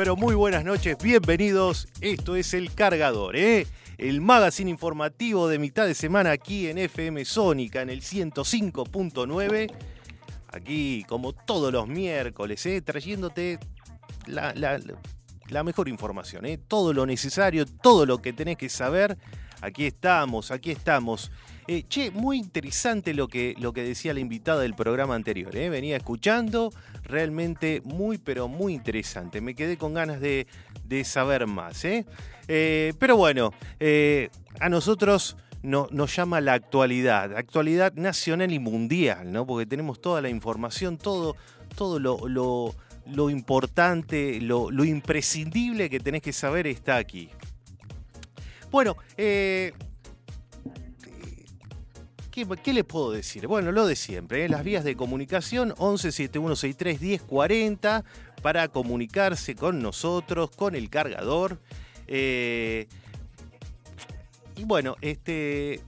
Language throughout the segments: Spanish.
Pero muy buenas noches, bienvenidos. Esto es El Cargador, ¿eh? el magazine informativo de mitad de semana aquí en FM Sónica, en el 105.9. Aquí, como todos los miércoles, ¿eh? trayéndote la, mejor información, ¿eh? todo lo necesario, todo lo que tenés que saber. Aquí estamos, aquí estamos. Eh, che, muy interesante lo que, lo que decía la invitada del programa anterior. ¿eh? Venía escuchando, realmente muy, pero muy interesante. Me quedé con ganas de, saber más. ¿eh? pero bueno, a nosotros nos llama la actualidad, actualidad nacional y mundial, ¿no? porque tenemos toda la información, todo, todo lo, importante, lo, lo, imprescindible que tenés que saber está aquí. Bueno, eh, ¿Qué, les puedo decir? Bueno, lo de siempre, ¿eh? las vías de comunicación 11 7163 1040 para comunicarse con nosotros, con el cargador. Eh, y bueno, este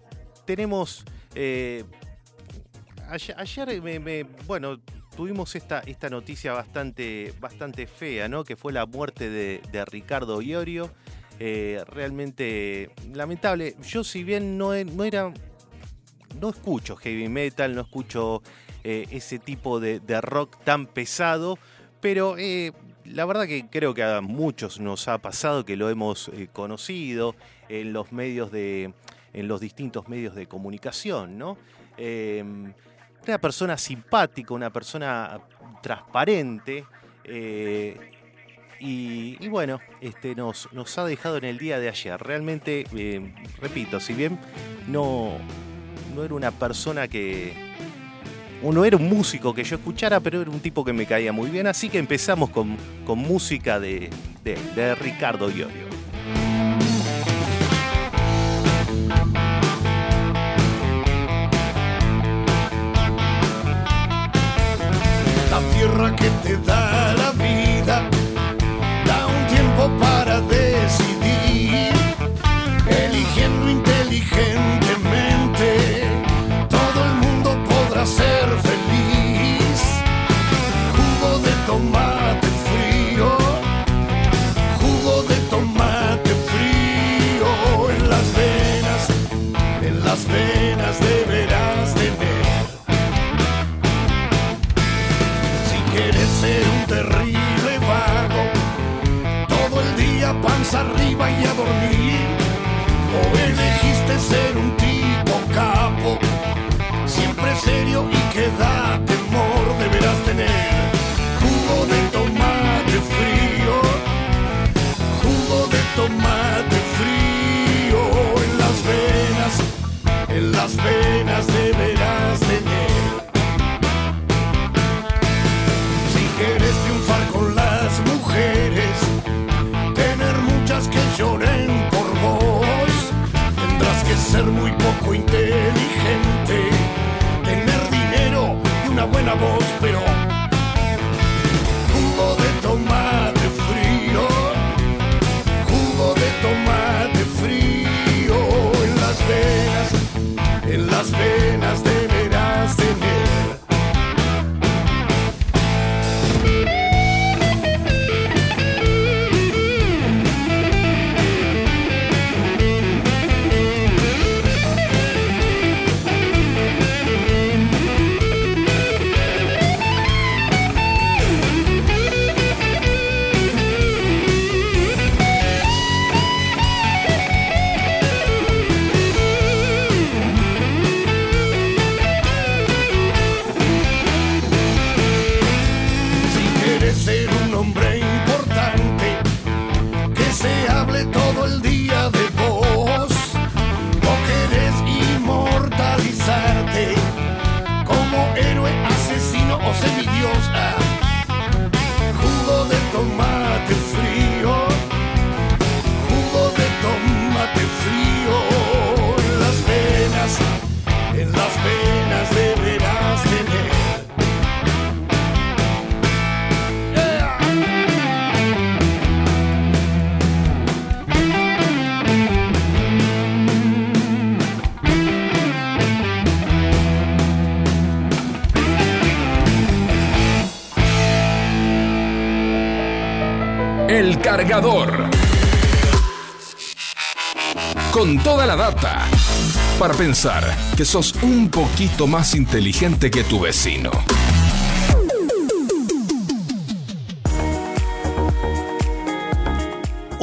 tenemos eh, ayer, bueno, tuvimos esta, esta noticia bastante, bastante fea, ¿no? Que fue la muerte de, Ricardo Iorio. realmente lamentable. Yo si bien no era no escucho heavy metal, no escucho eh, ese tipo de, rock tan pesado, pero eh, la verdad que creo que a muchos nos ha pasado que lo hemos eh, conocido en los medios de, en los distintos medios de comunicación, ¿no? Em, una persona simpática, una persona transparente. Y, bueno, este, nos, nos ha dejado en el día de ayer. Realmente, repito, si bien no, no era una persona que. No era un músico que yo escuchara, pero era un tipo que me caía muy bien. Así que empezamos con, música de, de, Ricardo Iorio. La tierra que te da la vida, da un tiempo para las venas deberás tener. Si quieres ser un terrible vago, todo el día panza arriba y a dormir, o elegiste ser un cargador. Con toda la data para pensar que sos un poquito más inteligente que tu vecino.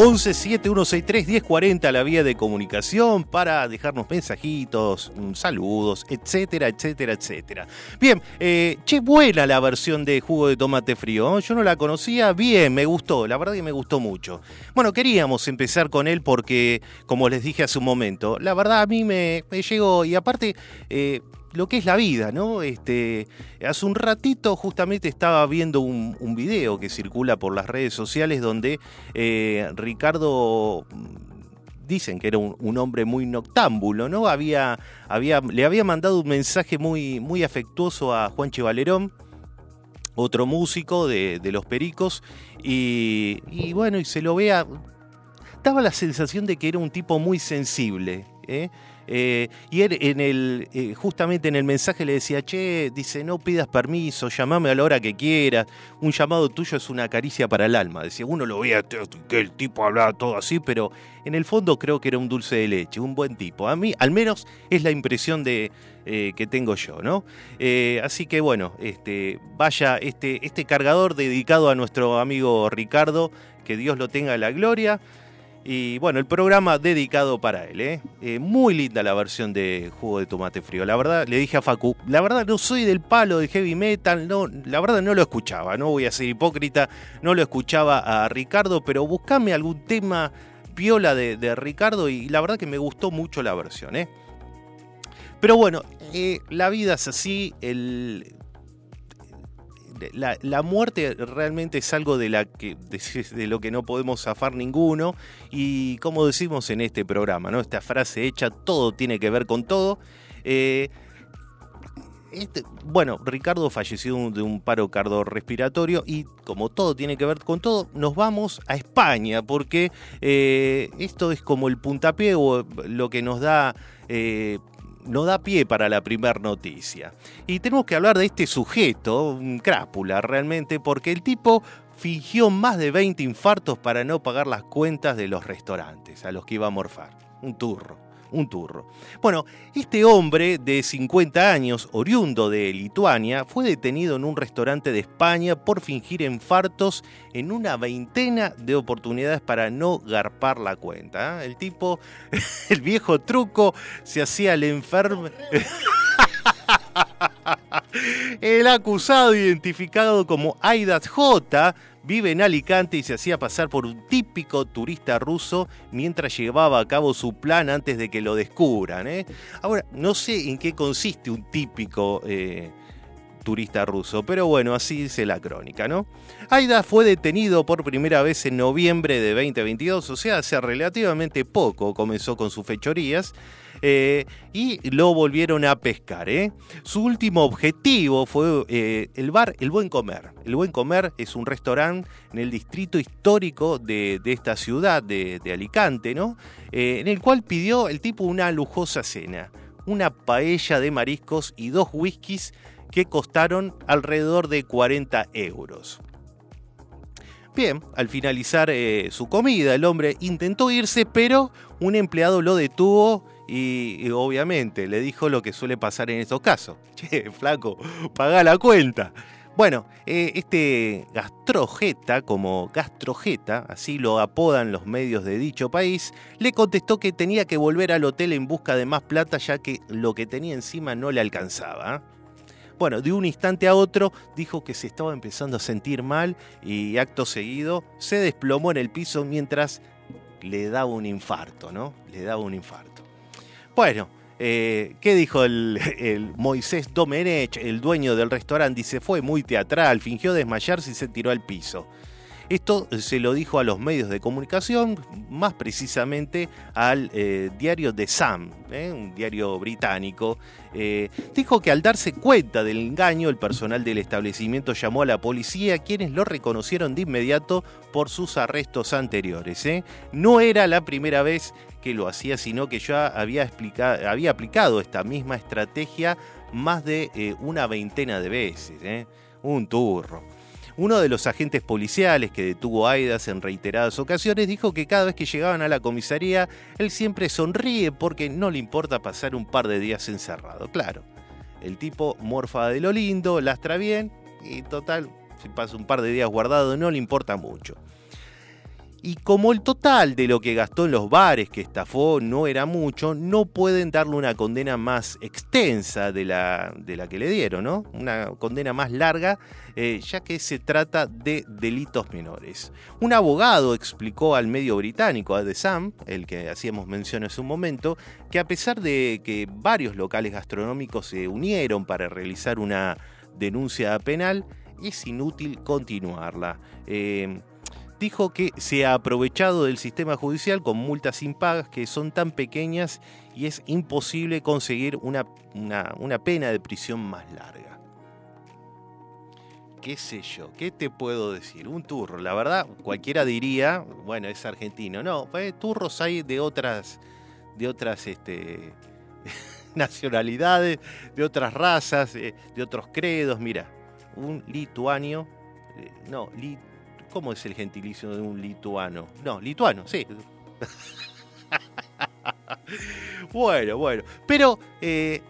11 7163 1040 la vía de comunicación para dejarnos mensajitos, mm, saludos, etcétera, etcétera, etcétera. Bien, eh, che, buena la versión de jugo de tomate frío. ¿eh? Yo no la conocía, bien, me gustó, la verdad que me gustó mucho. Bueno, queríamos empezar con él porque, como les dije hace un momento, la verdad a mí me, llegó y aparte... Eh, lo que es la vida, ¿no? Este, hace un ratito justamente estaba viendo un, video que circula por las redes sociales donde eh, Ricardo mm, dicen que era un, hombre muy noctámbulo, ¿no? Había, había, le había mandado un mensaje muy, muy afectuoso a Juan Valerón, otro músico de, Los Pericos, y, y, bueno, y se lo vea, daba la sensación de que era un tipo muy sensible, ¿eh? Eh, y él en el, eh, justamente en el mensaje le decía, che, dice, no pidas permiso, llamame a la hora que quieras, un llamado tuyo es una caricia para el alma. Decía, uno lo veía que el tipo hablaba todo así, pero en el fondo creo que era un dulce de leche, un buen tipo. A mí, al menos, es la impresión de, eh, que tengo yo, ¿no? así que bueno, este, vaya este, este cargador dedicado a nuestro amigo Ricardo, que Dios lo tenga en la gloria. Y bueno, el programa dedicado para él, ¿eh? ¿eh? Muy linda la versión de Jugo de Tomate Frío. La verdad, le dije a Facu, la verdad no soy del palo de heavy metal, no, la verdad no lo escuchaba, no voy a ser hipócrita, no lo escuchaba a Ricardo, pero buscame algún tema viola de, Ricardo y la verdad que me gustó mucho la versión, ¿eh? Pero bueno, eh, la vida es así, el, la, muerte realmente es algo de, lo que no podemos zafar ninguno y como decimos en este programa, ¿no? esta frase hecha, todo tiene que ver con todo. Eh, este, bueno, Ricardo falleció de un paro cardiorrespiratorio y como todo tiene que ver con todo, nos vamos a España porque eh, esto es como el puntapié o lo que nos da eh, no da pie para la primera noticia. Y tenemos que hablar de este sujeto, un crápula realmente, porque el tipo fingió más de 20 infartos para no pagar las cuentas de los restaurantes a los que iba a morfar. Un turro un turro. Bueno, este hombre de 50 años, oriundo de Lituania, fue detenido en un restaurante de España por fingir infartos en una veintena de oportunidades para no garpar la cuenta. ¿eh? El tipo, el viejo truco, se hacía el enfermo. El acusado, identificado como Aidat J, vive en Alicante y se hacía pasar por un típico turista ruso mientras llevaba a cabo su plan antes de que lo descubran. ¿eh? Ahora, no sé en qué consiste un típico eh, turista ruso, pero bueno, así dice la crónica, ¿no? Aida fue detenido por primera vez en noviembre de 2022, o sea, hace relativamente poco comenzó con sus fechorías. Eh, y lo volvieron a pescar. ¿eh? Su último objetivo fue eh, el bar El Buen Comer. El Buen Comer es un restaurante en el distrito histórico de, esta ciudad de, Alicante, ¿no? en el cual pidió el tipo una lujosa cena, una paella de mariscos y dos whiskies que costaron alrededor de 40 euros. Bien, al finalizar su comida, el hombre intentó irse, pero un empleado lo detuvo y, obviamente le dijo lo que suele pasar en estos casos. Che, flaco, paga la cuenta. Bueno, eh, este gastrojeta, como gastrojeta, así lo apodan los medios de dicho país, le contestó que tenía que volver al hotel en busca de más plata ya que lo que tenía encima no le alcanzaba. Bueno, de un instante a otro dijo que se estaba empezando a sentir mal y acto seguido se desplomó en el piso mientras le daba un infarto, ¿no? Le daba un infarto. Bueno, eh, ¿qué dijo el, Moisés Domenech, el dueño del restaurante? Dice, fue muy teatral, fingió desmayarse y se tiró al piso. Esto se lo dijo a los medios de comunicación, más precisamente al eh, diario The Sun, eh, un diario británico. Eh, dijo que al darse cuenta del engaño, el personal del establecimiento llamó a la policía, quienes lo reconocieron de inmediato por sus arrestos anteriores. No era la primera vez que lo hacía, sino que ya había aplicado esta misma estrategia más de una veintena de veces. Un turro. Uno de los agentes policiales que detuvo a Aidas en reiteradas ocasiones dijo que cada vez que llegaban a la comisaría, él siempre sonríe porque no le importa pasar un par de días encerrado. Claro, el tipo morfa de lo lindo, lastra bien y total, si pasa un par de días guardado no le importa mucho. Y como el total de lo que gastó en los bares que estafó no era mucho, no pueden darle una condena más extensa de la, de la que le dieron, ¿no? Una condena más larga, eh, ya que se trata de delitos menores. Un abogado explicó al medio británico, a The Sun, el que hacíamos mención hace un momento, que a pesar de que varios locales gastronómicos se unieron para realizar una denuncia penal, es inútil continuarla. Eh, dijo que se ha aprovechado del sistema judicial con multas impagas que son tan pequeñas y es imposible conseguir una, una, pena de prisión más larga. ¿Qué sé yo? ¿Qué te puedo decir? Un turro. La verdad, cualquiera diría, bueno, es argentino. No, pues, turros hay de otras, de otras este, nacionalidades, de otras razas, eh, de otros credos. Mira, un lituanio, eh, no, lituano ¿Cómo es el gentilicio de un lituano? No, lituano, sí. bueno, bueno. Pero, eh,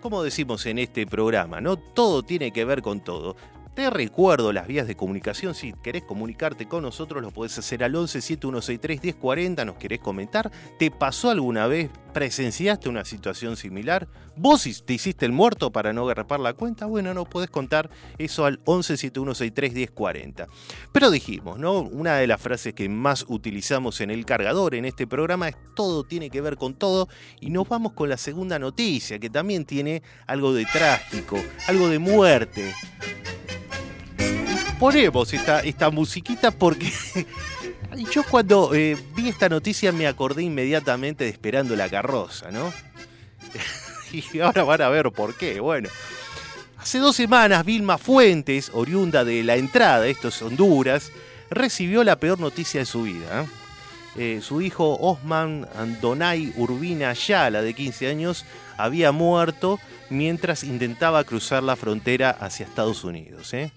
como decimos en este programa, ¿no? Todo tiene que ver con todo. Te recuerdo las vías de comunicación. Si querés comunicarte con nosotros, lo podés hacer al 11 7163 1040. Nos querés comentar. ¿Te pasó alguna vez? ¿Presenciaste una situación similar? ¿Vos te hiciste el muerto para no agarrar la cuenta? Bueno, no podés contar eso al 11 7163 1040. Pero dijimos, ¿no? Una de las frases que más utilizamos en el cargador en este programa es todo tiene que ver con todo. Y nos vamos con la segunda noticia, que también tiene algo de trágico, algo de muerte ponemos esta, musiquita porque yo cuando eh, vi esta noticia me acordé inmediatamente de Esperando la carroza, ¿no? y ahora van a ver por qué. Bueno, hace dos semanas Vilma Fuentes, oriunda de la entrada, esto es Honduras, recibió la peor noticia de su vida. ¿eh? Eh, su hijo Osman Andonay Urbina Ayala, de 15 años, había muerto mientras intentaba cruzar la frontera hacia Estados Unidos. ¿eh?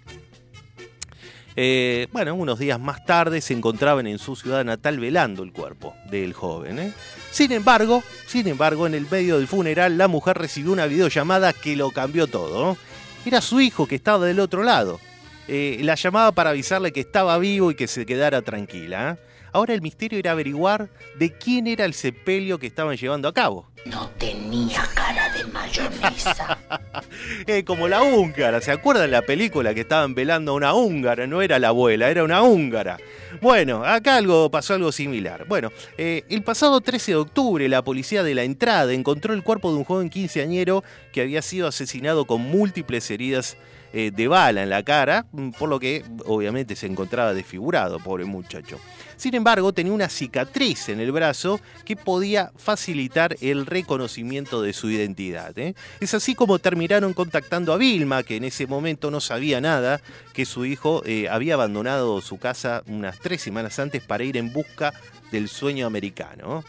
Eh, bueno, unos días más tarde se encontraban en su ciudad natal velando el cuerpo del joven. ¿eh? Sin embargo, sin embargo, en el medio del funeral la mujer recibió una videollamada que lo cambió todo. Era su hijo que estaba del otro lado. Eh, la llamaba para avisarle que estaba vivo y que se quedara tranquila. Ahora el misterio era averiguar de quién era el sepelio que estaban llevando a cabo. No tenía cara de mayonesa. eh, como la húngara, ¿se acuerdan la película que estaban velando a una húngara? No era la abuela, era una húngara. Bueno, acá algo pasó algo similar. Bueno, eh, el pasado 13 de octubre la policía de la entrada encontró el cuerpo de un joven quinceañero que había sido asesinado con múltiples heridas eh, de bala en la cara, por lo que obviamente se encontraba desfigurado, pobre muchacho. Sin embargo, tenía una cicatriz en el brazo que podía facilitar el reconocimiento de su identidad. ¿eh? Es así como terminaron contactando a Vilma, que en ese momento no sabía nada, que su hijo eh, había abandonado su casa unas tres semanas antes para ir en busca del sueño americano.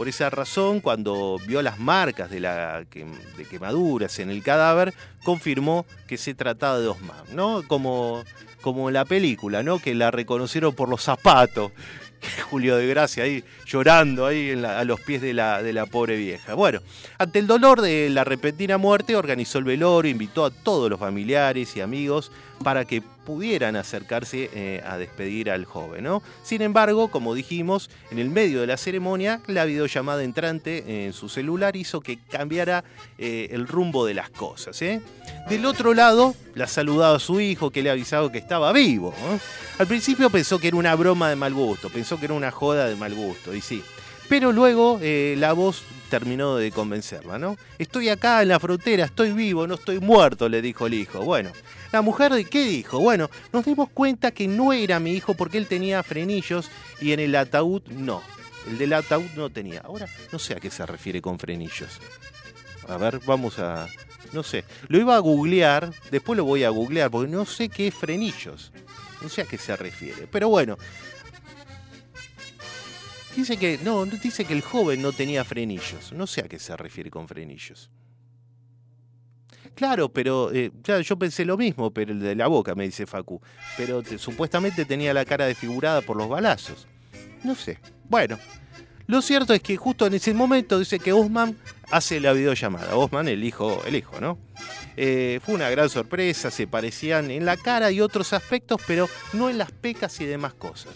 Por esa razón, cuando vio las marcas de, quemaduras en el cadáver, confirmó que se trataba de Osman, ¿no? Como como en la película, ¿no? Que la reconocieron por los zapatos. Julio de Gracia ahí llorando ahí a los pies de la, de la pobre vieja. Bueno, ante el dolor de la repentina muerte, organizó el velorio, invitó a todos los familiares y amigos para que pudieran acercarse eh, a despedir al joven. ¿no? Sin embargo, como dijimos, en el medio de la ceremonia, la videollamada entrante en su celular hizo que cambiara eh, el rumbo de las cosas. ¿eh? Del otro lado, la saludaba su hijo que le avisaba que estaba vivo. Al principio pensó que era una broma de mal gusto, pensó que era una joda de mal gusto, y sí. Pero luego la voz terminó de convencerla, ¿no? Estoy acá en la frontera, estoy vivo, no estoy muerto, le dijo el hijo. Bueno, la mujer, ¿qué dijo? Bueno, nos dimos cuenta que no era mi hijo porque él tenía frenillos y en el ataúd no. El del ataúd no tenía. Ahora, no sé a qué se refiere con frenillos. A ver, vamos a... No sé. Lo iba a googlear, después lo voy a googlear porque no sé qué es frenillos. No sé a qué se refiere. Pero bueno, Dice que no, dice que el joven no tenía frenillos. No sé a qué se refiere con frenillos. Claro, pero eh, yo pensé lo mismo, pero el de la boca, me dice Facu. Pero te- supuestamente tenía la cara desfigurada por los balazos. No sé. Bueno, lo cierto es que justo en ese momento dice que Osman hace la videollamada. Osman, el hijo, el hijo, ¿no? Eh, fue una gran sorpresa, se parecían en la cara y otros aspectos, pero no en las pecas y demás cosas.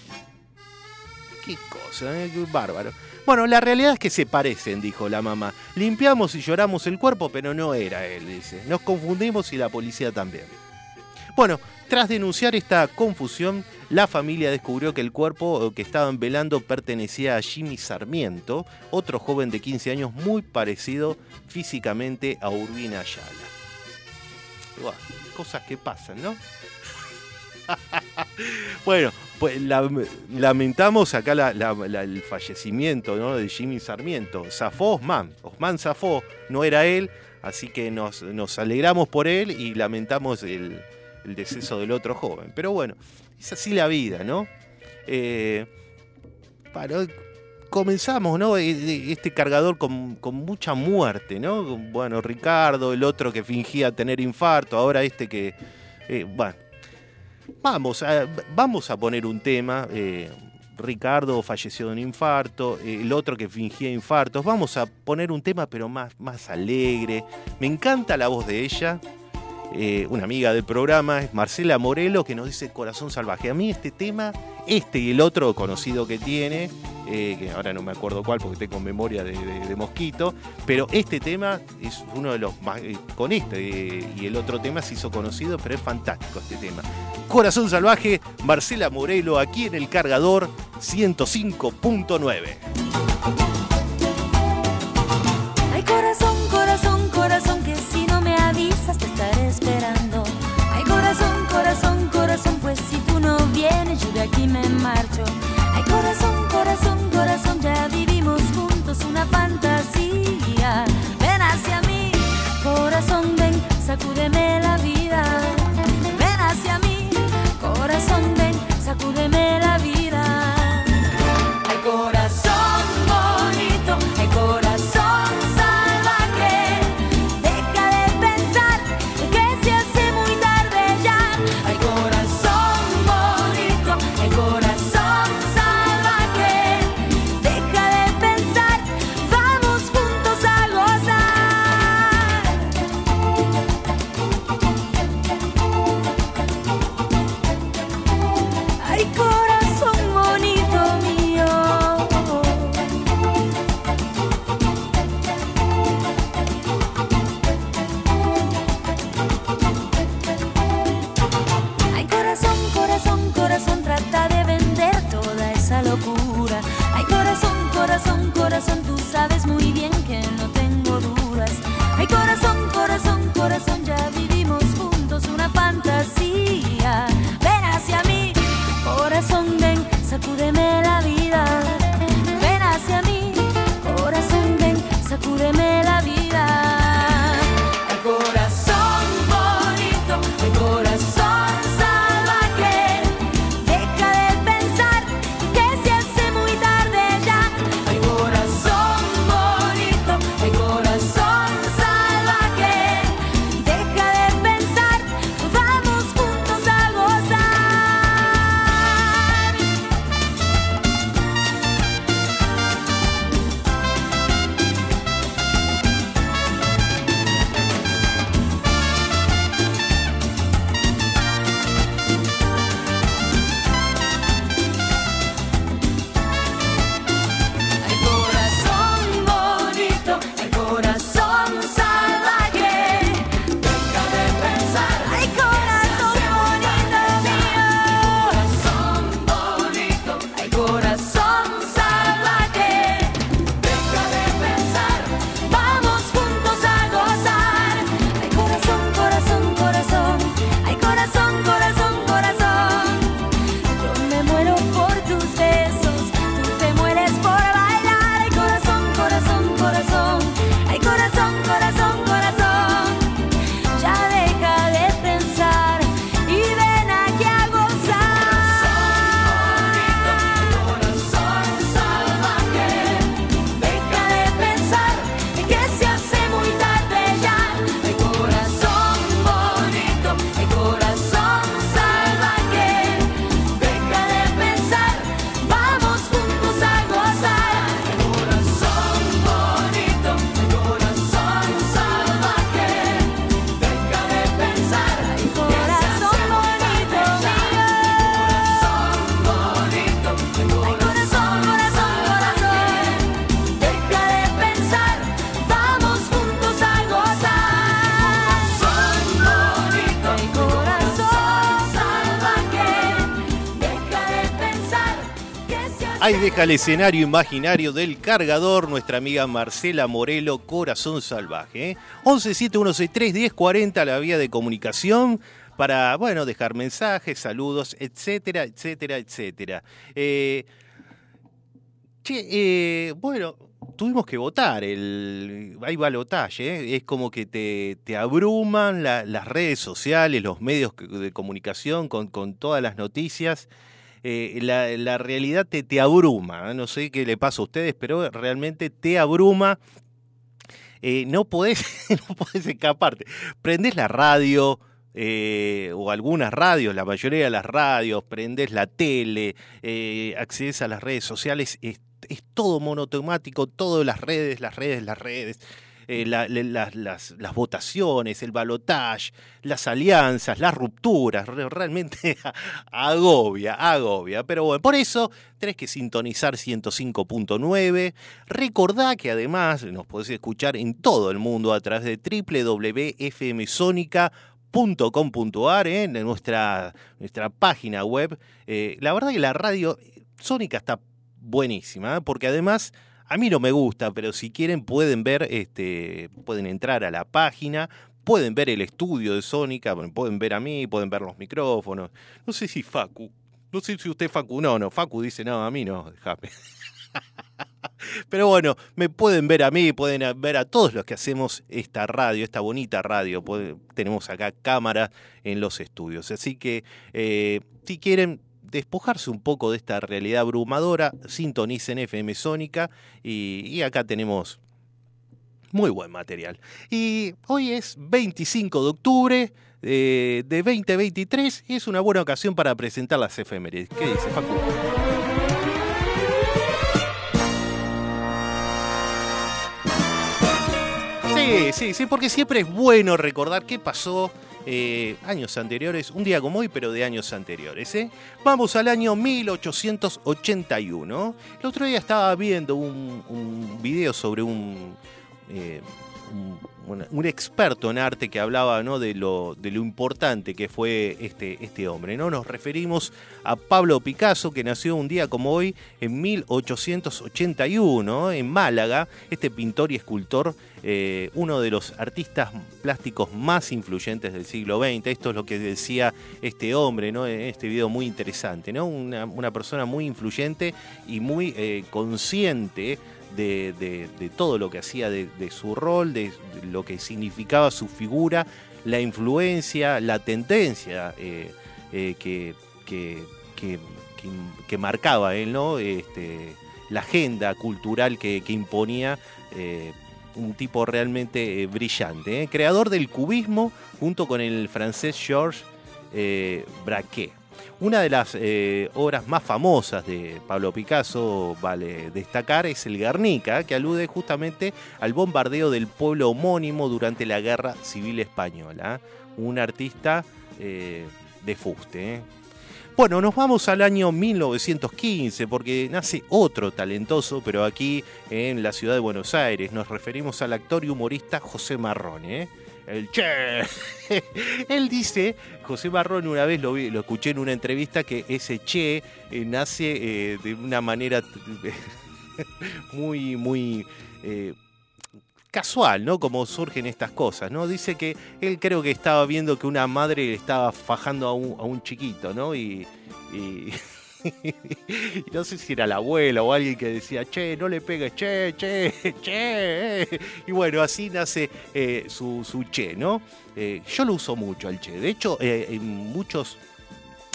Qué cosa, ¿eh? Qué bárbaro. Bueno, la realidad es que se parecen, dijo la mamá. Limpiamos y lloramos el cuerpo, pero no era él, dice. Nos confundimos y la policía también. Bueno, tras denunciar esta confusión, la familia descubrió que el cuerpo que estaban velando pertenecía a Jimmy Sarmiento, otro joven de 15 años muy parecido físicamente a Urbina Ayala. Cosas que pasan, ¿no? bueno, pues la- lamentamos acá el fallecimiento ¿no? de Jimmy Sarmiento. Zafó Osman. Osman zafó, no era él, así que nos, alegramos por él y lamentamos el, deceso del otro joven. Pero bueno, es así la vida, ¿no? Eh, comenzamos, ¿no? Eh, de- Este cargador con, con mucha muerte, ¿no? Bueno, Ricardo, el otro que fingía tener infarto, ahora este que. eh, bueno, vamos a, vamos a poner un tema. eh, Ricardo falleció de un infarto, eh, el otro que fingía infartos. Vamos a poner un tema, pero más, más alegre. Me encanta la voz de ella. eh, una amiga del programa, es Marcela Morelo, que nos dice Corazón Salvaje. A mí este tema, este y el otro conocido que tiene, que ahora no me acuerdo cuál porque tengo memoria de, mosquito, pero este tema es uno de los más, con este y el otro tema se hizo conocido, pero es fantástico este tema. Corazón Salvaje, Marcela Morelo, aquí en el cargador 105.9. Ay, corazón, corazón, corazón, que si no me avisas te estaré esperando. Ay, corazón, corazón, corazón, pues si tú no vienes yo de aquí me marcho. Ay, corazón, corazón, corazón, ya vivimos juntos una fantasía. Deja el escenario imaginario del cargador nuestra amiga Marcela Morelo, Corazón Salvaje. ¿eh? 1171631040, la vía de comunicación para, bueno, dejar mensajes, saludos, etcétera, etcétera, etcétera. Eh, che, eh, bueno, tuvimos que votar, el, hay balotaje, ¿eh? es como que te, te abruman la- las redes sociales, los medios de comunicación con, con todas las noticias. Eh, la, realidad te, te abruma, ¿eh? no sé qué le pasa a ustedes, pero realmente te abruma. Eh, no, podés, no escaparte. Prendés la radio, o algunas radios, la mayoría de las radios, prendés la tele, accedes a las redes sociales, es, es todo monotemático, todas las redes, las redes, las redes. Eh, las, votaciones, el balotage, las alianzas, las rupturas, re- realmente agobia, agobia. Pero bueno, por eso tenés que sintonizar 105.9. Recordá que además nos podés escuchar en todo el mundo a través de www.fmsonica.com.ar, ¿eh? en nuestra, nuestra página web. Eh, la verdad que la radio Sónica está buenísima, ¿eh? porque además a mí no me gusta, pero si quieren pueden ver, este, pueden entrar a la página, pueden ver el estudio de Sónica, pueden ver a mí, pueden ver los micrófonos. No sé si Facu, no sé si usted Facu, no, no, Facu dice, no, a mí no, déjame. Pero bueno, me pueden ver a mí, pueden ver a todos los que hacemos esta radio, esta bonita radio. Tenemos acá cámaras en los estudios. Así que eh, si quieren despojarse un poco de esta realidad abrumadora, sintonicen FM Sónica y, acá tenemos muy buen material. Y hoy es 25 de octubre eh, de 2023 y es una buena ocasión para presentar las efemérides. ¿Qué dice Facu? Sí, sí, sí, porque siempre es bueno recordar qué pasó eh, años anteriores, un día como hoy, pero de años anteriores. ¿eh? Vamos al año 1881. El otro día estaba viendo un, video sobre un, eh, un, un experto en arte que hablaba ¿no? de, lo, de lo importante que fue este, este hombre. ¿no? Nos referimos a Pablo Picasso, que nació un día como hoy en 1881 en Málaga, este pintor y escultor, eh, uno de los artistas plásticos más influyentes del siglo XX. Esto es lo que decía este hombre ¿no? en este video muy interesante. ¿no? Una, una persona muy influyente y muy eh, consciente de, de- todo lo que hacía, de, su rol, de, lo que significaba su figura, la influencia, la tendencia eh, eh, que, que, que- marcaba él, ¿no? Este, la agenda cultural que, imponía. eh, un tipo realmente brillante, creador del cubismo junto con el francés Georges Braquet. Una de las eh, obras más famosas de Pablo Picasso, vale destacar, es el Guernica, que alude justamente al bombardeo del pueblo homónimo durante la Guerra Civil Española. Un artista eh, de fuste. ¿eh? Bueno, nos vamos al año 1915 porque nace otro talentoso, pero aquí en la ciudad de Buenos Aires. Nos referimos al actor y humorista José Marrone. El Che. Él dice, José Marrone una vez lo, vi- lo escuché en una entrevista, que ese Che eh, nace eh, de una manera muy, muy... eh, casual, ¿no? Como surgen estas cosas, ¿no? Dice que él creo que estaba viendo que una madre le estaba fajando a un, a un chiquito, ¿no? Y- y no sé si era la abuela o alguien que decía, che, no le pegues, che, che, che. eh". Y bueno, así nace eh, su, su che, ¿no? Eh, yo lo uso mucho al che. De hecho, eh, en muchos...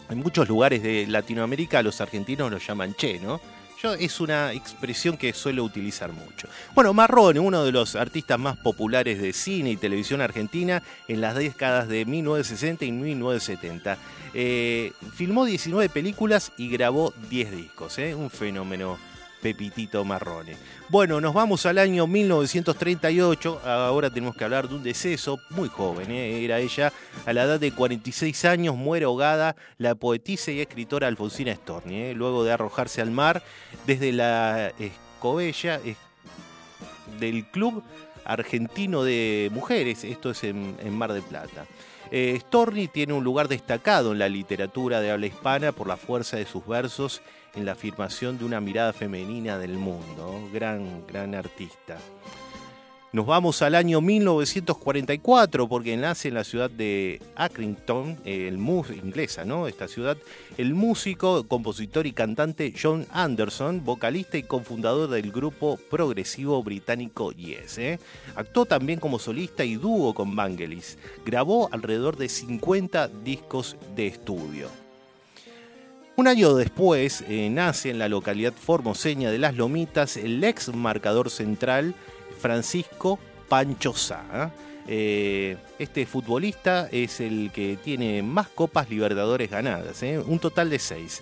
En muchos lugares de Latinoamérica los argentinos lo llaman che, ¿no? Yo, es una expresión que suelo utilizar mucho. Bueno, Marrone, uno de los artistas más populares de cine y televisión argentina en las décadas de 1960 y 1970. Eh, filmó 19 películas y grabó 10 discos, ¿eh? un fenómeno Pepitito Marrone. Bueno, nos vamos al año 1938. Ahora tenemos que hablar de un deceso muy joven. ¿eh? Era ella, a la edad de 46 años, muere ahogada la poetisa y escritora Alfonsina Storni. ¿eh? Luego de arrojarse al mar desde la escobella es- del club argentino de mujeres, esto es en, Mar del Plata. Eh, Storni tiene un lugar destacado en la literatura de habla hispana por la fuerza de sus versos en la afirmación de una mirada femenina del mundo. Gran, gran artista. Nos vamos al año 1944 porque nace en la ciudad de Accrington, el inglesa, ¿no? Esta ciudad, el músico, compositor y cantante John Anderson, vocalista y cofundador del grupo progresivo británico Yes. ¿eh? Actuó también como solista y dúo con Vangelis. Grabó alrededor de 50 discos de estudio. Un año después eh, nace en la localidad formoseña de Las Lomitas el ex marcador central Francisco Pancho Sá. Eh, este futbolista es el que tiene más Copas Libertadores ganadas, ¿eh? un total de seis.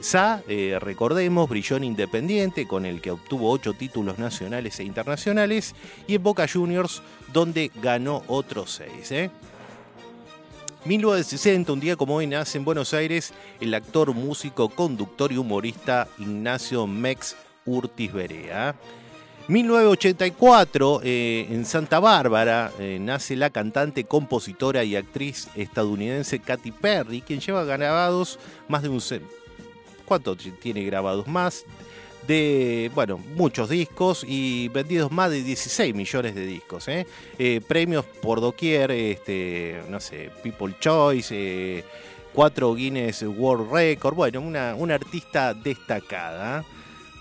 Sá, eh, recordemos, brilló en Independiente, con el que obtuvo ocho títulos nacionales e internacionales, y en Boca Juniors, donde ganó otros seis. 1960, un día como hoy, nace en Buenos Aires el actor, músico, conductor y humorista Ignacio Mex Urtis Berea. 1984, eh, en Santa Bárbara, eh, nace la cantante, compositora y actriz estadounidense Katy Perry, quien lleva grabados más de un... ¿Cuánto tiene grabados más? De, bueno, muchos discos y vendidos más de 16 millones de discos. ¿eh? premios por doquier, este, no sé, People Choice, cuatro Guinness World Record, bueno, una, una artista destacada.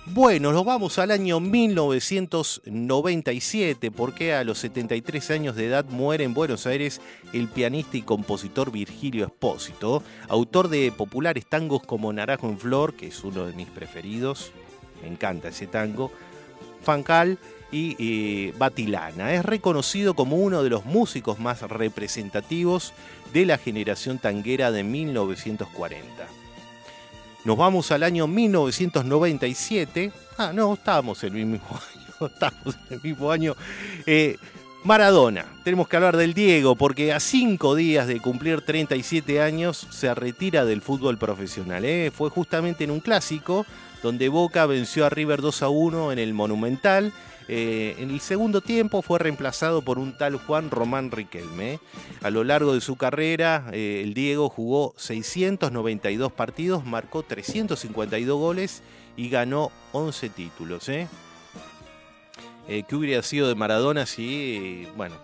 Bueno, nos vamos al año 1997, porque a los 73 años de edad muere en Buenos Aires el pianista y compositor Virgilio Espósito, autor de populares tangos como Naranjo en Flor, que es uno de mis preferidos, encanta ese tango, Fancal y eh, Batilana. Es reconocido como uno de los músicos más representativos de la generación tanguera de 1940. Nos vamos al año 1997. Ah, no, estábamos en el mismo año. Estábamos en el mismo año. Eh, Maradona. Tenemos que hablar del Diego porque a cinco días de cumplir 37 años se retira del fútbol profesional. ¿eh? Fue justamente en un clásico donde Boca venció a River 2 a 1 en el Monumental eh, en el segundo tiempo fue reemplazado por un tal Juan Román Riquelme. A lo largo de su carrera, eh, el Diego jugó 692 partidos, marcó 352 goles y ganó 11 títulos. ¿eh? ¿Qué hubiera sido de Maradona si, bueno,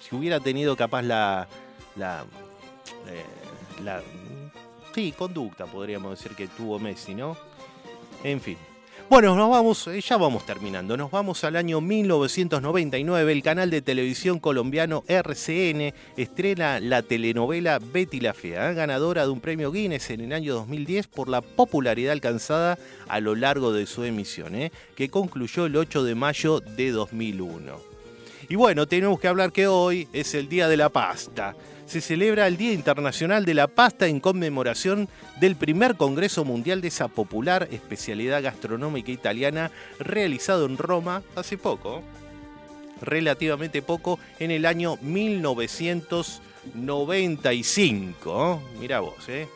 si, hubiera tenido capaz la, la sí, conducta, podríamos decir que tuvo Messi, ¿no? En fin. Bueno, nos vamos, eh, ya vamos terminando. Nos vamos al año 1999. El canal de televisión colombiano RCN estrena la telenovela Betty la Fea, ¿eh? ganadora de un premio Guinness en el año 2010 por la popularidad alcanzada a lo largo de su emisión, ¿eh? que concluyó el 8 de mayo de 2001. Y bueno, tenemos que hablar que hoy es el Día de la Pasta se celebra el Día Internacional de la Pasta en conmemoración del primer Congreso Mundial de esa popular especialidad gastronómica italiana realizado en Roma hace poco, relativamente poco, en el año 1995. Mira vos, ¿eh?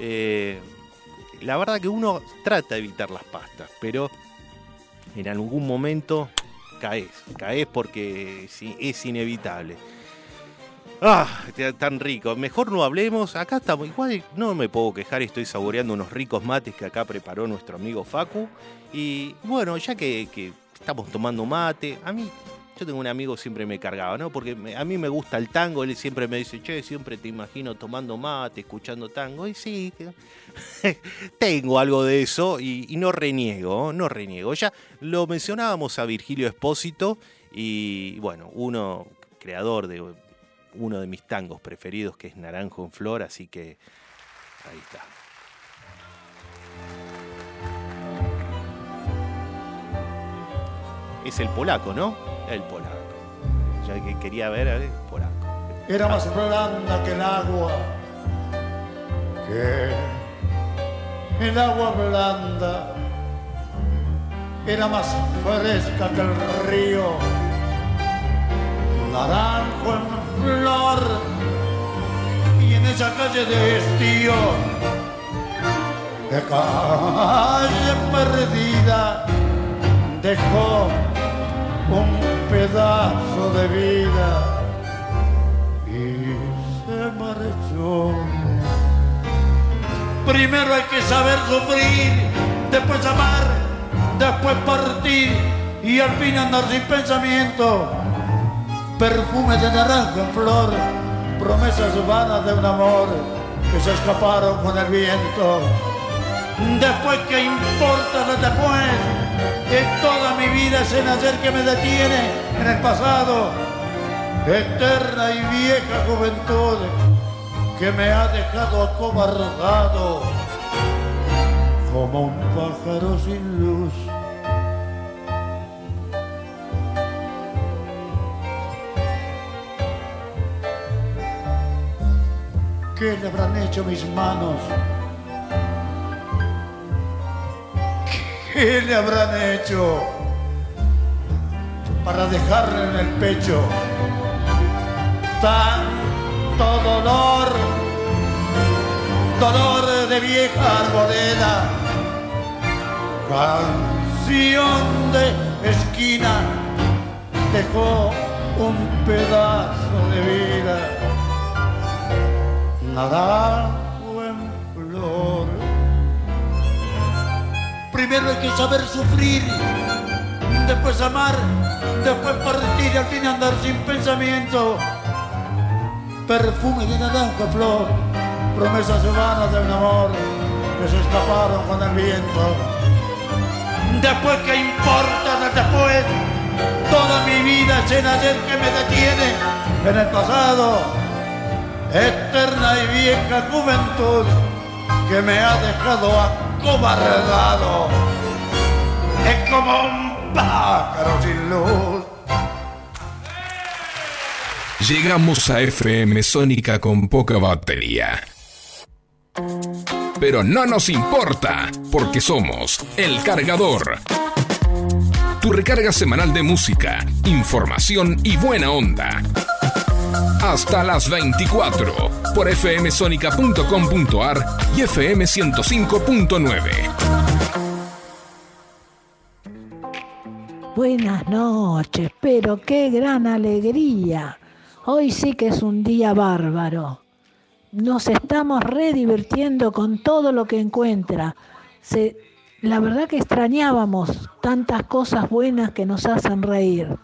¿eh? La verdad que uno trata de evitar las pastas, pero en algún momento caes, caes porque es inevitable. Ah, tan rico. Mejor no hablemos. Acá estamos. Igual no me puedo quejar. Estoy saboreando unos ricos mates que acá preparó nuestro amigo Facu. Y bueno, ya que, estamos tomando mate, a mí yo tengo un amigo siempre me cargaba, ¿no? Porque a mí me gusta el tango, él siempre me dice, che, siempre te imagino tomando mate, escuchando tango. Y sí, tengo algo de eso y, y, no reniego, no reniego. Ya lo mencionábamos a Virgilio Espósito y bueno, uno creador de uno de mis tangos preferidos que es Naranjo en Flor, así que ahí está. Es el polaco, ¿no? El polaco. Ya que quería ver, el polaco. Era más blanda que el agua, que el agua blanda. Era más fresca que el río, naranjo en flor y en esa calle de estío, de calle perdida, dejó un pedazo de vida y se marchó. Primero hay que saber sufrir, después amar, después partir y al fin andar sin pensamiento. Perfume de naranja en flor, promesas vanas de un amor que se escaparon con el viento. Después, ¿qué importa lo después? Que toda mi vida es el ayer que me detiene en el pasado. Eterna y vieja juventud que me ha dejado acobardado como un pájaro sin luz. ¿Qué le habrán hecho mis manos? ¿Qué le habrán hecho para dejarle en el pecho tanto dolor? Dolor de vieja arboleda, canción de esquina, dejó un pedazo de vida naranjo en flor. Primero hay que saber sufrir, después amar, después partir y al fin andar sin pensamiento. Perfume de naranja flor, promesas vanas de un amor que se escaparon con el viento. Después, ¿qué importa después? Toda mi vida es el ayer que me detiene en el pasado eterna y vieja juventud que me ha dejado acobardado. Es como un pájaro sin luz. Llegamos a FM Sónica con poca batería. Pero no nos importa, porque somos El Cargador. Tu recarga semanal de música, información y buena onda hasta las 24 por fmsonica.com.ar y FM 105.9. Buenas noches, pero qué gran alegría. Hoy sí que es un día bárbaro. Nos estamos redivirtiendo con todo lo que encuentra. La verdad que extrañábamos tantas cosas buenas que nos hacen reír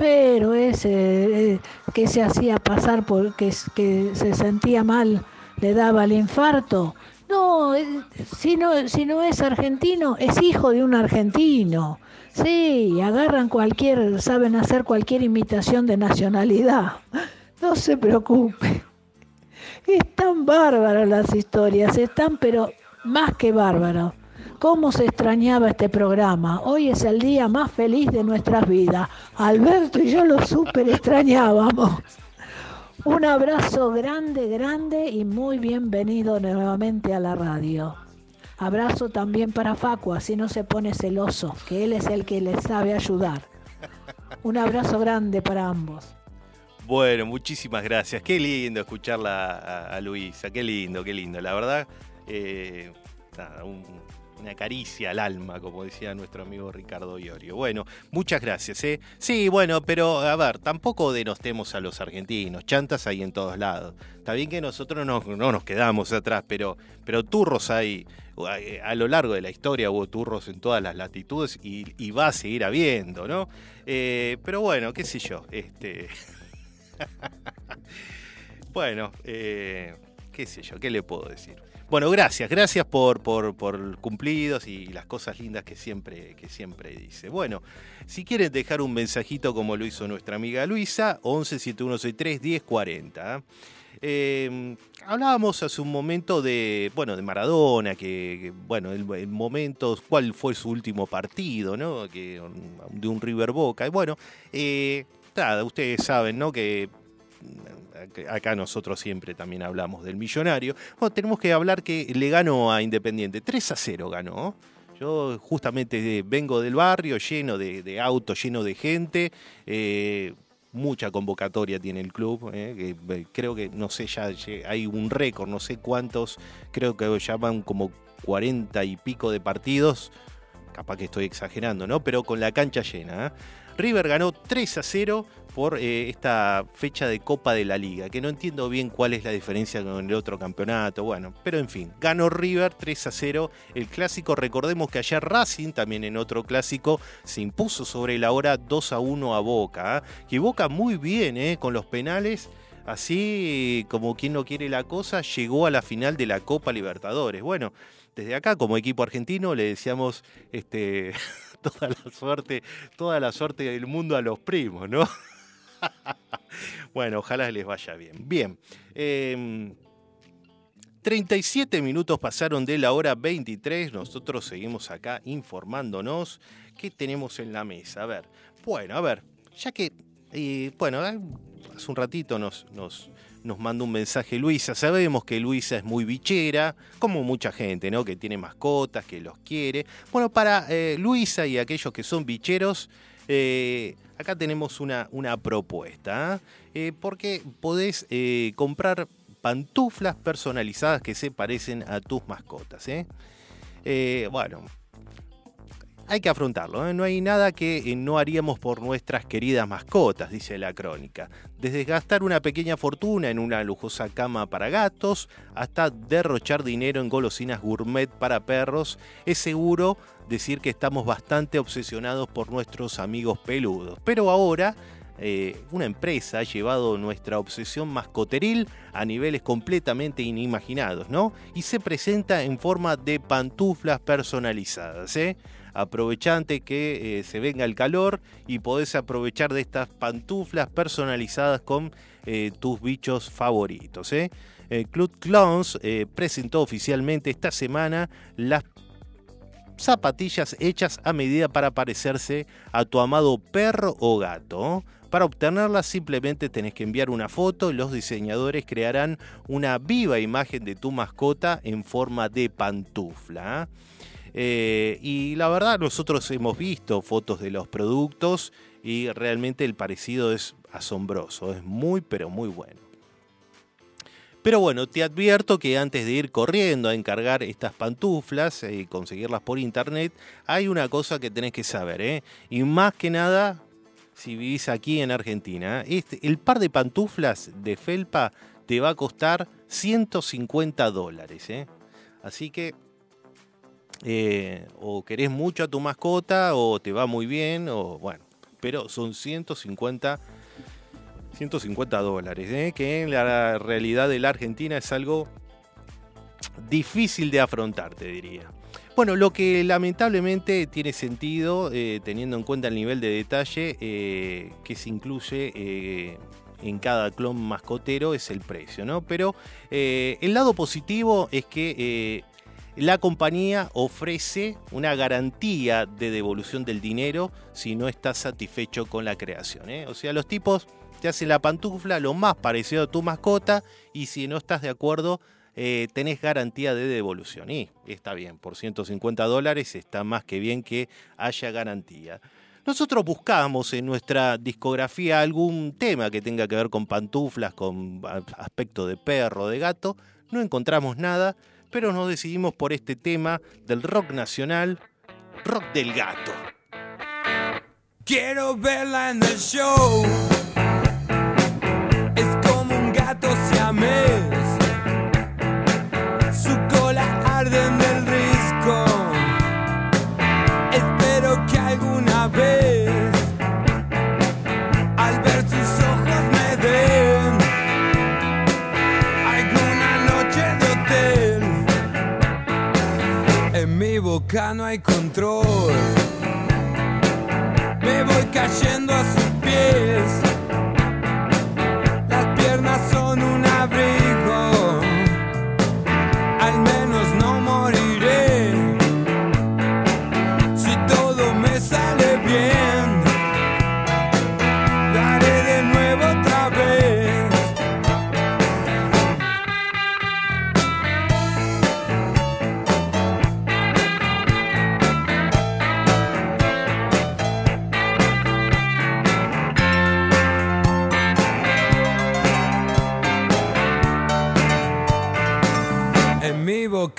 pero ese eh, que se hacía pasar porque que se sentía mal le daba el infarto. No, eh, si no, si no es argentino, es hijo de un argentino. Sí, agarran cualquier, saben hacer cualquier imitación de nacionalidad. No se preocupe. Están bárbaras las historias, están pero más que bárbaras. ¿Cómo se extrañaba este programa? Hoy es el día más feliz de nuestras vidas. Alberto y yo lo súper extrañábamos. Un abrazo grande, grande y muy bienvenido nuevamente a la radio. Abrazo también para Facu, así no se pone celoso, que él es el que le sabe ayudar. Un abrazo grande para ambos. Bueno, muchísimas gracias. Qué lindo escucharla a, Luisa, qué lindo, qué lindo. La verdad, eh, un, una caricia al alma, como decía nuestro amigo Ricardo Iorio. Bueno, muchas gracias. ¿eh? Sí, bueno, pero a ver, tampoco denostemos a los argentinos, chantas hay en todos lados. Está bien que nosotros no, nos quedamos atrás, pero, pero turros hay, a lo largo de la historia hubo turros en todas las latitudes y, va a seguir habiendo, ¿no? Eh, pero bueno, qué sé yo, este... bueno, eh, qué sé yo, ¿qué le puedo decir? Bueno, gracias, gracias por, por, cumplidos y las cosas lindas que siempre, que siempre dice. Bueno, si quieren dejar un mensajito como lo hizo nuestra amiga Luisa, 11 7163 1040. Eh, hablábamos hace un momento de, bueno, de Maradona, que, bueno, el, momento, cuál fue su último partido, ¿no? Que, de un River Boca. Y bueno, eh, ustedes saben, ¿no? Que acá nosotros siempre también hablamos del millonario. Bueno, tenemos que hablar que le ganó a Independiente. 3 a 0 ganó. Yo justamente vengo del barrio lleno de, autos, lleno de gente. Eh, mucha convocatoria tiene el club. Eh, creo que, no sé, ya hay un récord, no sé cuántos. Creo que ya van como 40 y pico de partidos. Capaz que estoy exagerando, ¿no? Pero con la cancha llena. ¿eh? River ganó 3 a 0 por eh, esta fecha de Copa de la Liga, que no entiendo bien cuál es la diferencia con el otro campeonato, bueno, pero en fin, ganó River 3 a 0 el clásico, recordemos que ayer Racing también en otro clásico se impuso sobre la hora 2 a 1 a Boca, ¿ah? que Boca muy bien ¿eh? con los penales, así como quien no quiere la cosa, llegó a la final de la Copa Libertadores, bueno, desde acá como equipo argentino le decíamos este toda la suerte, toda la suerte del mundo a los primos, ¿no? bueno, ojalá les vaya bien. Bien. 37 em, minutos pasaron de la hora 23. Nosotros seguimos acá informándonos. ¿Qué tenemos en la mesa? A ver. Bueno, a ver. Ya que. Eh, bueno, eh, hace un ratito nos, nos, nos mandó un mensaje Luisa. Sabemos que Luisa es muy bichera, como mucha gente, ¿no? Que tiene mascotas, que los quiere. Bueno, para eh, Luisa y aquellos que son bicheros, acá tenemos una, una propuesta, ¿eh? porque podés eh, comprar pantuflas personalizadas que se parecen a tus mascotas. ¿eh? bueno, hay que afrontarlo, no hay nada que no haríamos por nuestras queridas mascotas, dice la crónica. Desde gastar una pequeña fortuna en una lujosa cama para gatos hasta derrochar dinero en golosinas gourmet para perros, es seguro decir que estamos bastante obsesionados por nuestros amigos peludos. Pero ahora eh, una empresa ha llevado nuestra obsesión mascoteril a niveles completamente inimaginados, ¿no? Y se presenta en forma de pantuflas personalizadas, ¿eh? Aprovechante que eh, se venga el calor y podés aprovechar de estas pantuflas personalizadas con eh, tus bichos favoritos, ¿eh? Club Clowns presentó oficialmente esta semana las zapatillas hechas a medida para parecerse a tu amado perro o gato. Para obtenerlas simplemente tenés que enviar una foto los diseñadores crearán una viva imagen de tu mascota en forma de pantufla. Eh, y la verdad nosotros hemos visto fotos de los productos y realmente el parecido es asombroso, es muy pero muy bueno. Pero bueno, te advierto que antes de ir corriendo a encargar estas pantuflas y conseguirlas por internet, hay una cosa que tenés que saber, ¿eh? Y más que nada, si vivís aquí en Argentina, este, el par de pantuflas de felpa te va a costar 150 dólares, ¿eh? Así que eh, o querés mucho a tu mascota o te va muy bien, o bueno, pero son 150 150 dólares, ¿eh? que en la realidad de la Argentina es algo difícil de afrontar, te diría. Bueno, lo que lamentablemente tiene sentido, eh, teniendo en cuenta el nivel de detalle que se incluye en cada clon mascotero, es el precio, ¿no? Pero el lado positivo es que la compañía ofrece una garantía de devolución del dinero si no estás satisfecho con la creación. O sea, los tipos te hace la pantufla lo más parecido a tu mascota y si no estás de acuerdo eh, tenés garantía de devolución. Y está bien, por 150 dólares está más que bien que haya garantía. Nosotros buscamos en nuestra discografía algún tema que tenga que ver con pantuflas, con aspecto de perro, de gato. No encontramos nada, pero nos decidimos por este tema del rock nacional, rock del gato. Quiero verla en el show su boca no hay control. Me voy cayendo a sus pies.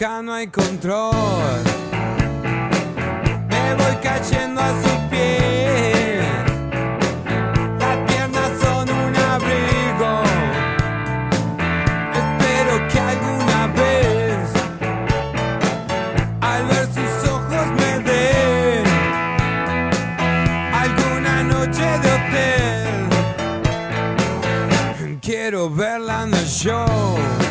acá no hay control. Me voy cayendo a su pie. Las piernas son un abrigo. Espero que alguna vez, al ver sus ojos, me den alguna noche de hotel. Quiero verla en el show.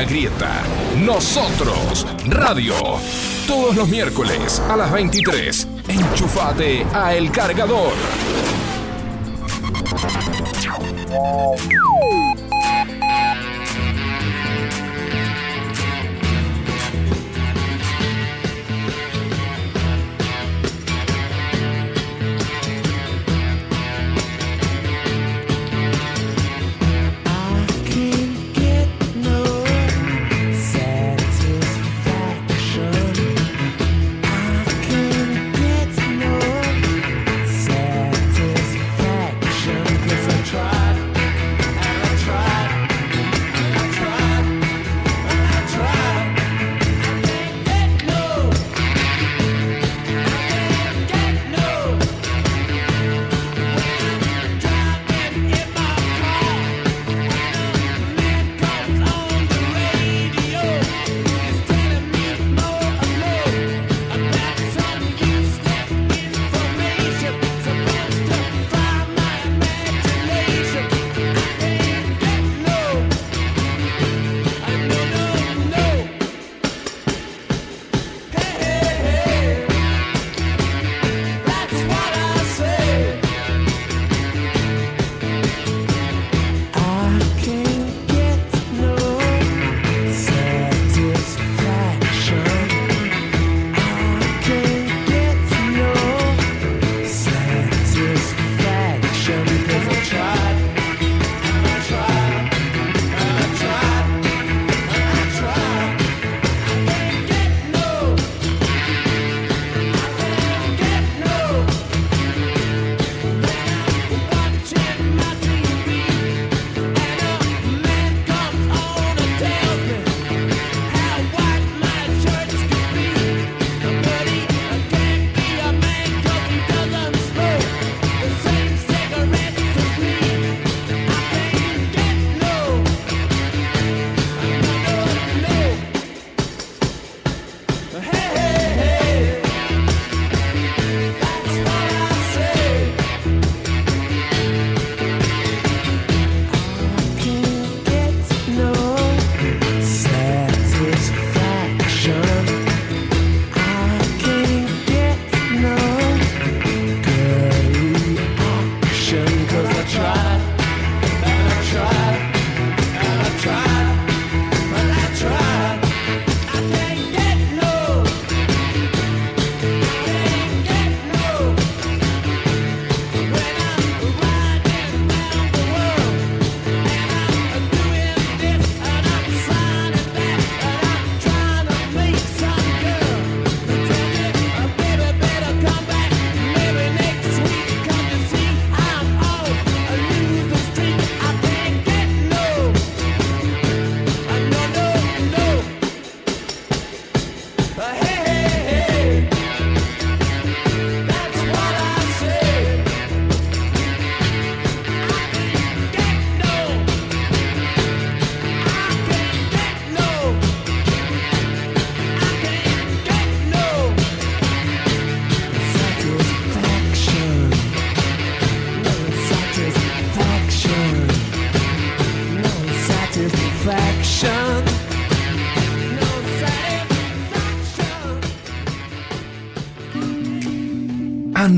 grieta. Nosotros, Radio. Todos los miércoles a las 23. Enchufate a El Cargador.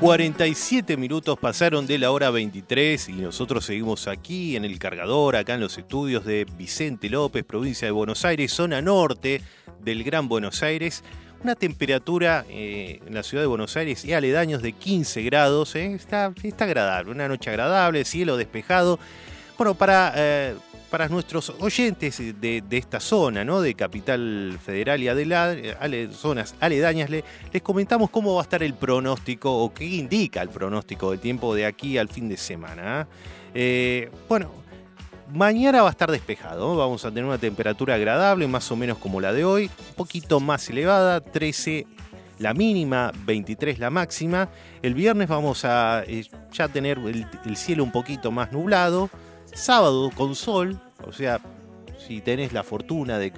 ...47 minutos pasaron de la hora 23 y nosotros seguimos aquí en el cargador, acá en los estudios de Vicente López, provincia de Buenos Aires, zona norte del Gran Buenos Aires. Una temperatura eh, en la ciudad de Buenos Aires y aledaños de 15 grados. eh, Está, está agradable, una noche agradable, cielo despejado. Bueno, para, eh, para nuestros oyentes de, de esta zona, ¿no? de Capital Federal y adela- ale- zonas aledañas, le- les comentamos cómo va a estar el pronóstico o qué indica el pronóstico del tiempo de aquí al fin de semana. ¿ah? Eh, bueno, Mañana va a estar despejado, vamos a tener una temperatura agradable, más o menos como la de hoy, un poquito más elevada, 13 la mínima, 23 la máxima. El viernes vamos a eh, ya tener el cielo un poquito más nublado, sábado con sol, o sea, si tenés la fortuna de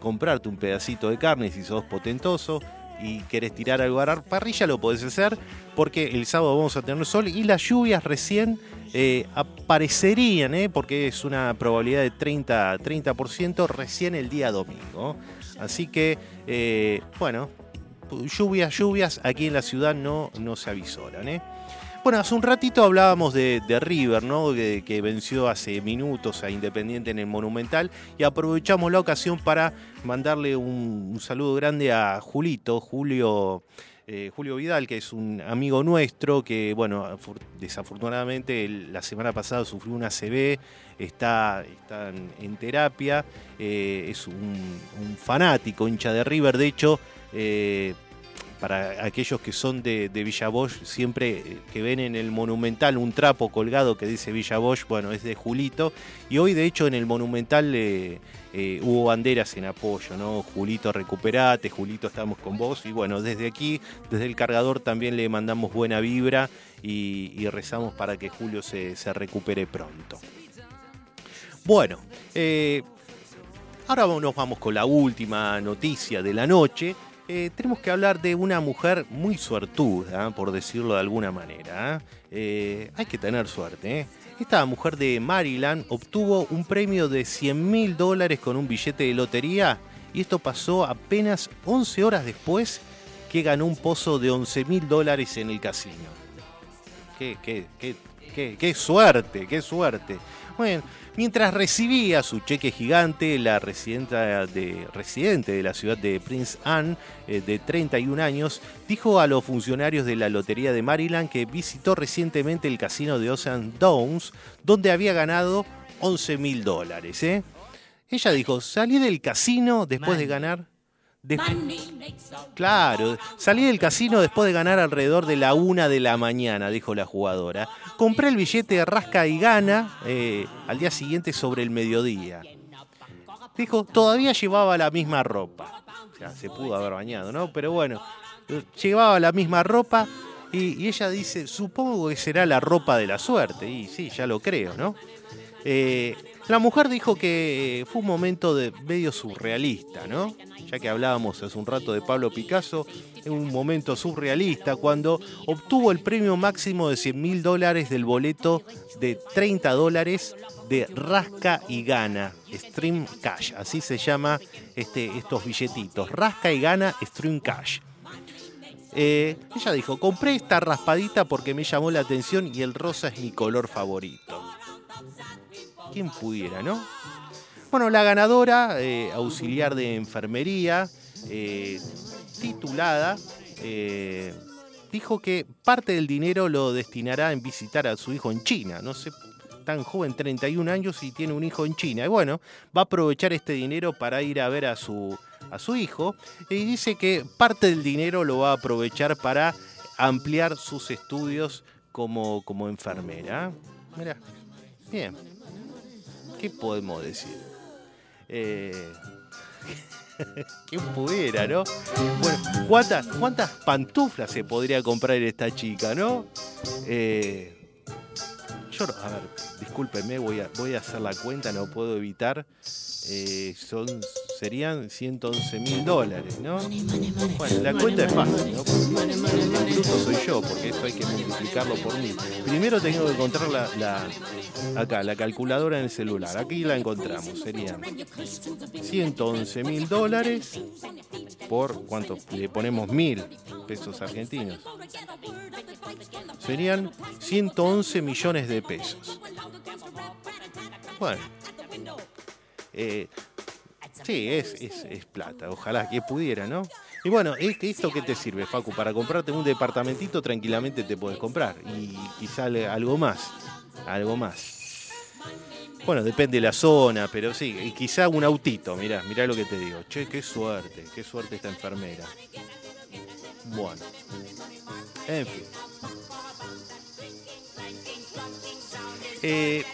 comprarte un pedacito de carne, si sos potentoso y querés tirar algo a la parrilla, lo podés hacer, porque el sábado vamos a tener sol y las lluvias recién eh, aparecerían, ¿eh? porque es una probabilidad de 30, 30% recién el día domingo. Así que, eh, bueno, lluvias, lluvias, aquí en la ciudad no, no se avisoran. Bueno, hace un ratito hablábamos de, River, ¿no? Que, venció hace minutos a Independiente en el Monumental y aprovechamos la ocasión para mandarle un, saludo grande a Julito, Julio, eh, Julio Vidal, que es un amigo nuestro que, bueno, afor- desafortunadamente la semana pasada sufrió una CB, está, está en, terapia, eh, es un, un fanático, hincha de River, de hecho... eh, para aquellos que son de, de Villa Bosch, siempre eh, que ven en el Monumental un trapo colgado que dice Villa Bosch, bueno, es de Julito. Y hoy, de hecho, en el Monumental eh, eh, hubo banderas en apoyo, ¿no? Julito, recuperate, Julito, estamos con vos. Y bueno, desde aquí, desde el cargador, también le mandamos buena vibra y, rezamos para que Julio se, recupere pronto. Bueno, ahora nos vamos con la última noticia de la noche. Eh, tenemos que hablar de una mujer muy suertuda, por decirlo de alguna manera. Eh, hay que tener suerte. ¿eh? Esta mujer de Maryland obtuvo un premio de 100 mil dólares con un billete de lotería y esto pasó apenas 11 horas después que ganó un pozo de 11 mil dólares en el casino. Qué, qué, qué, qué, qué suerte, qué suerte. Bueno, mientras recibía su cheque gigante, la residenta de, residente de la ciudad de Prince Anne, eh, de 31 años, dijo a los funcionarios de la Lotería de Maryland que visitó recientemente el casino de Ocean Downs, donde había ganado 11 mil dólares. ¿eh? Ella dijo, salí del casino después de ganar... de- Claro, salí del casino después de ganar alrededor de la una de la mañana, dijo la jugadora. Compré el billete de rasca y gana eh, al día siguiente sobre el mediodía. Dijo, todavía llevaba la misma ropa. O sea, se pudo haber bañado, ¿no? Pero bueno, llevaba la misma ropa y, y ella dice, supongo que será la ropa de la suerte. Y sí, ya lo creo, ¿no? Eh, la mujer dijo que fue un momento de medio surrealista, ¿no? Ya que hablábamos hace un rato de Pablo Picasso, en un momento surrealista cuando obtuvo el premio máximo de 100 mil dólares del boleto de 30 dólares de Rasca y Gana, Stream Cash, así se llama este, estos billetitos, Rasca y Gana Stream Cash. Eh, ella dijo, compré esta raspadita porque me llamó la atención y el rosa es mi color favorito. ¿Quién pudiera, no? Bueno, la ganadora, eh, auxiliar de enfermería, eh, titulada, eh, dijo que parte del dinero lo destinará en visitar a su hijo en China. No sé, tan joven, 31 años y tiene un hijo en China. Y bueno, va a aprovechar este dinero para ir a ver a su, a su hijo. Y dice que parte del dinero lo va a aprovechar para ampliar sus estudios como, como enfermera. Mira, bien. ¿Qué podemos decir? Eh, ¿Quién pudiera, no? Bueno, ¿cuántas, ¿cuántas pantuflas se podría comprar esta chica, no? Eh, yo, no- a ver, discúlpeme, voy a, voy a hacer la cuenta, no puedo evitar. Eh, son, serían 111 mil dólares, ¿no? Bueno, la cuenta es fácil, ¿no? El bruto soy yo, porque esto hay que multiplicarlo por mil. Primero tengo que encontrar la, la- acá, la calculadora en el celular. Aquí la encontramos, serían 111 mil dólares por, ¿cuánto? Le ponemos mil pesos argentinos. Serían 111 millones de pesos. Bueno. Eh, sí, es, es, plata. Ojalá que pudiera, ¿no? Y bueno, ¿es- ¿esto qué te sirve, Facu? Para comprarte un departamentito tranquilamente te puedes comprar. Y, sale algo más. Algo más. Bueno, depende de la zona, pero sí, y quizá un autito, mirá, mirá lo que te digo. Che, qué suerte, qué suerte esta enfermera. Bueno. En fin. Eh,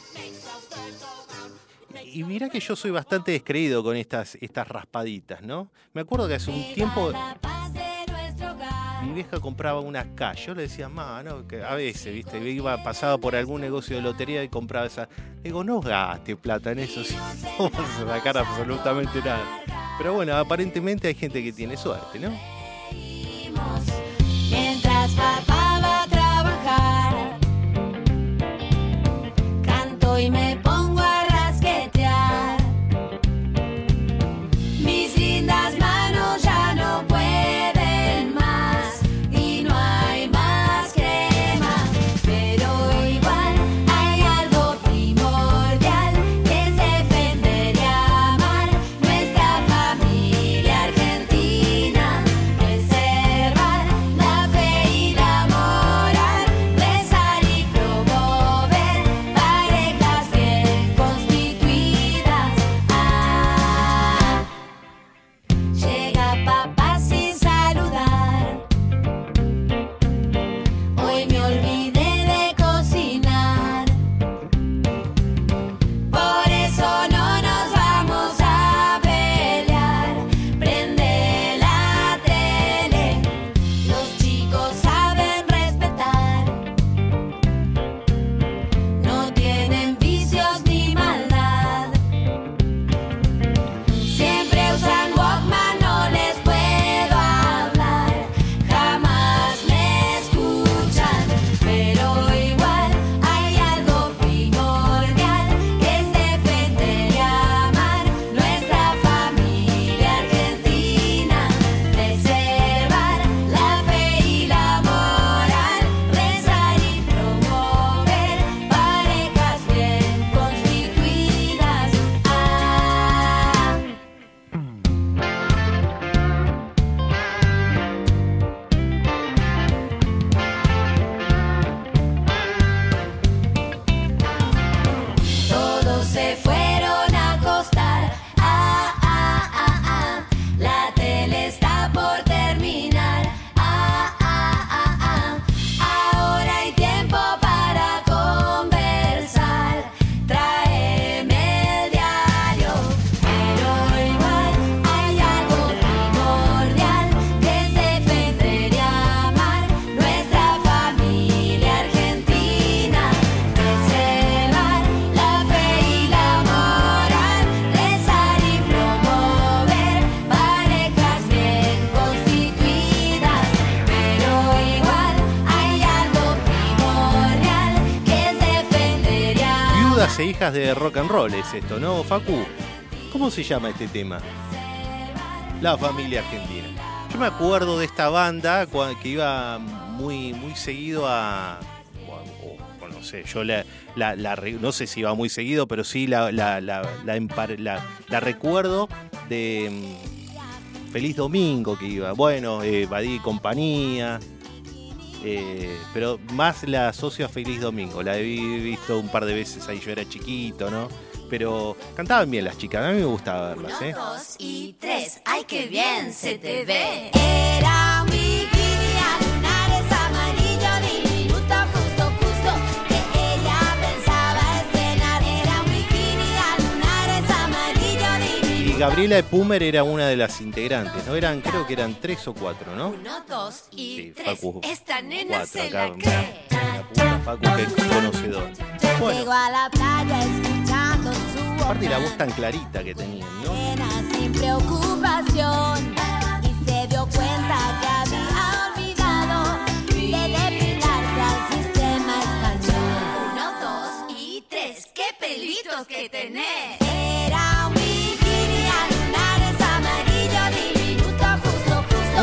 y mirá que yo soy bastante descreído con estas, estas raspaditas, ¿no? Me acuerdo que hace un tiempo mi vieja compraba unas K. Yo le decía, ma, no, que a veces, viste, iba, pasaba por algún negocio de lotería y compraba esa. Digo, no gaste plata en eso, si no vas a sacar absolutamente nada. Pero bueno, aparentemente hay gente que tiene suerte, ¿no? De rock and roll es esto, ¿no, Facu? ¿Cómo se llama este tema? La familia argentina. Yo me acuerdo de esta banda que iba muy, muy seguido a. no sé, yo la, no sé si iba muy seguido, pero sí la- la recuerdo de mm, Feliz Domingo que iba. Bueno, eh, Badí y compañía. Eh, pero más la asocio a Feliz Domingo. La he vi- visto un par de veces ahí, yo era chiquito, ¿no? Pero cantaban bien las chicas, a mí me gustaba verlas, ¿eh? dos y tres, ay que bien se te ve. Era Gabriela Epumer era una de las integrantes, ¿no? Eran, creo que eran tres o cuatro, ¿no? Uno, dos y Sí, tres. Facu, Esta nena cuatro se acá, la cree. Facu, que es conocedor. Bueno, Llego a la playa escuchando su aparte la voz tan clarita que tenían, ¿no? sin preocupación y se dio cuenta que había olvidado de depilarse al sistema español. Uno, dos y tres. ¡Qué pelitos que tenés!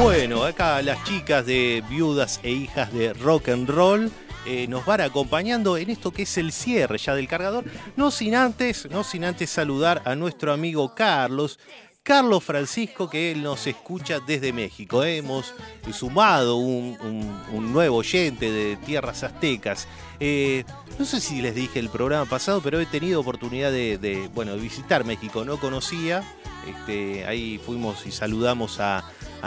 Bueno, acá las chicas de viudas e hijas de rock and roll eh, nos van acompañando en esto que es el cierre ya del cargador. No sin antes, no sin antes saludar a nuestro amigo Carlos. Carlos Francisco, que él nos escucha desde México. ¿eh? Hemos sumado un, nuevo oyente de tierras aztecas. Eh, no sé si les dije el programa pasado, pero he tenido oportunidad de, de, bueno, visitar México. No conocía. Este, ahí fuimos y saludamos a,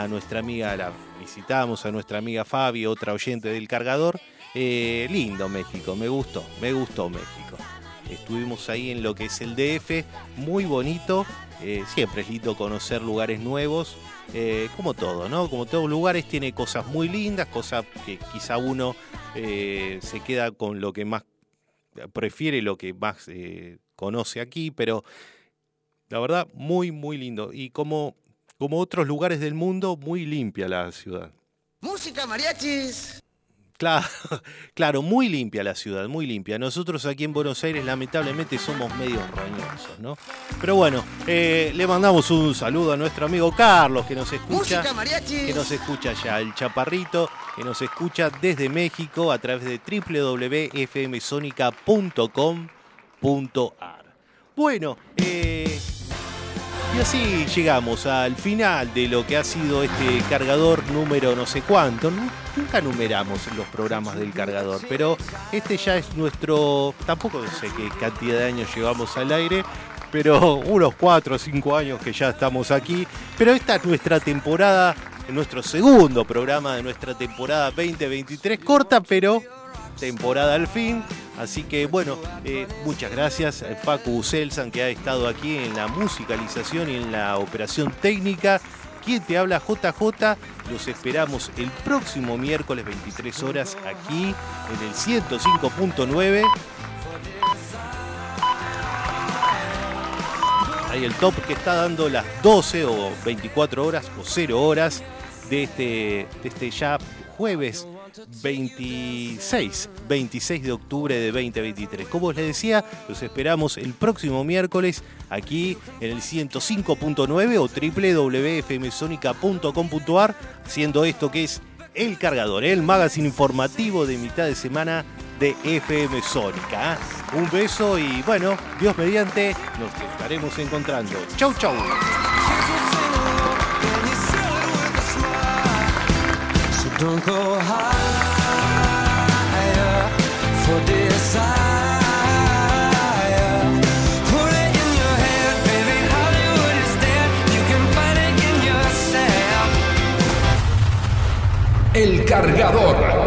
nuestra amiga, la visitamos a nuestra amiga Fabi, otra oyente del cargador. Eh, lindo México, me gustó, me gustó México. Estuvimos ahí en lo que es el DF, muy bonito. eh, siempre es lindo conocer lugares nuevos, eh, como todo, ¿no? Como todos lugares tiene cosas muy lindas, cosas que quizá uno se queda con lo que más prefiere, lo que más conoce aquí, pero la verdad, muy, muy lindo. Y como, como otros lugares del mundo, muy limpia la ciudad. Música, mariachis. Claro, claro, muy limpia la ciudad, muy limpia. Nosotros aquí en Buenos Aires lamentablemente somos medio roñosos, ¿no? Pero bueno, eh, le mandamos un saludo a nuestro amigo Carlos que nos escucha. Música, mariachis. Que nos escucha ya, el chaparrito, que nos escucha desde México a través de www.fmsonica.com.ar. Bueno, eh, y así llegamos al final de lo que ha sido este cargador número no sé cuánto. Nu- Nunca numeramos los programas del cargador, pero este ya es nuestro. Tampoco sé qué cantidad de años llevamos al aire, pero unos 4 o 5 años que ya estamos aquí. Pero esta es nuestra temporada, nuestro segundo programa de nuestra temporada 2023, corta, pero temporada al fin. Así que bueno, eh, muchas gracias a Facu Selsan que ha estado aquí en la musicalización y en la operación técnica. Quien te habla JJ, los esperamos el próximo miércoles 23 horas aquí en el 105.9. Hay el top que está dando las 12 o 24 horas o 0 horas de este, de este ya jueves 26, 26 de octubre de 2023. Como les decía, los esperamos el próximo miércoles aquí en el 105.9 o www.fmsonica.com.ar, haciendo esto que es El Cargador, el magazine informativo de mitad de semana de FM Sónica. Un beso y bueno, Dios mediante, nos estaremos encontrando. Chau, chau. El cargador.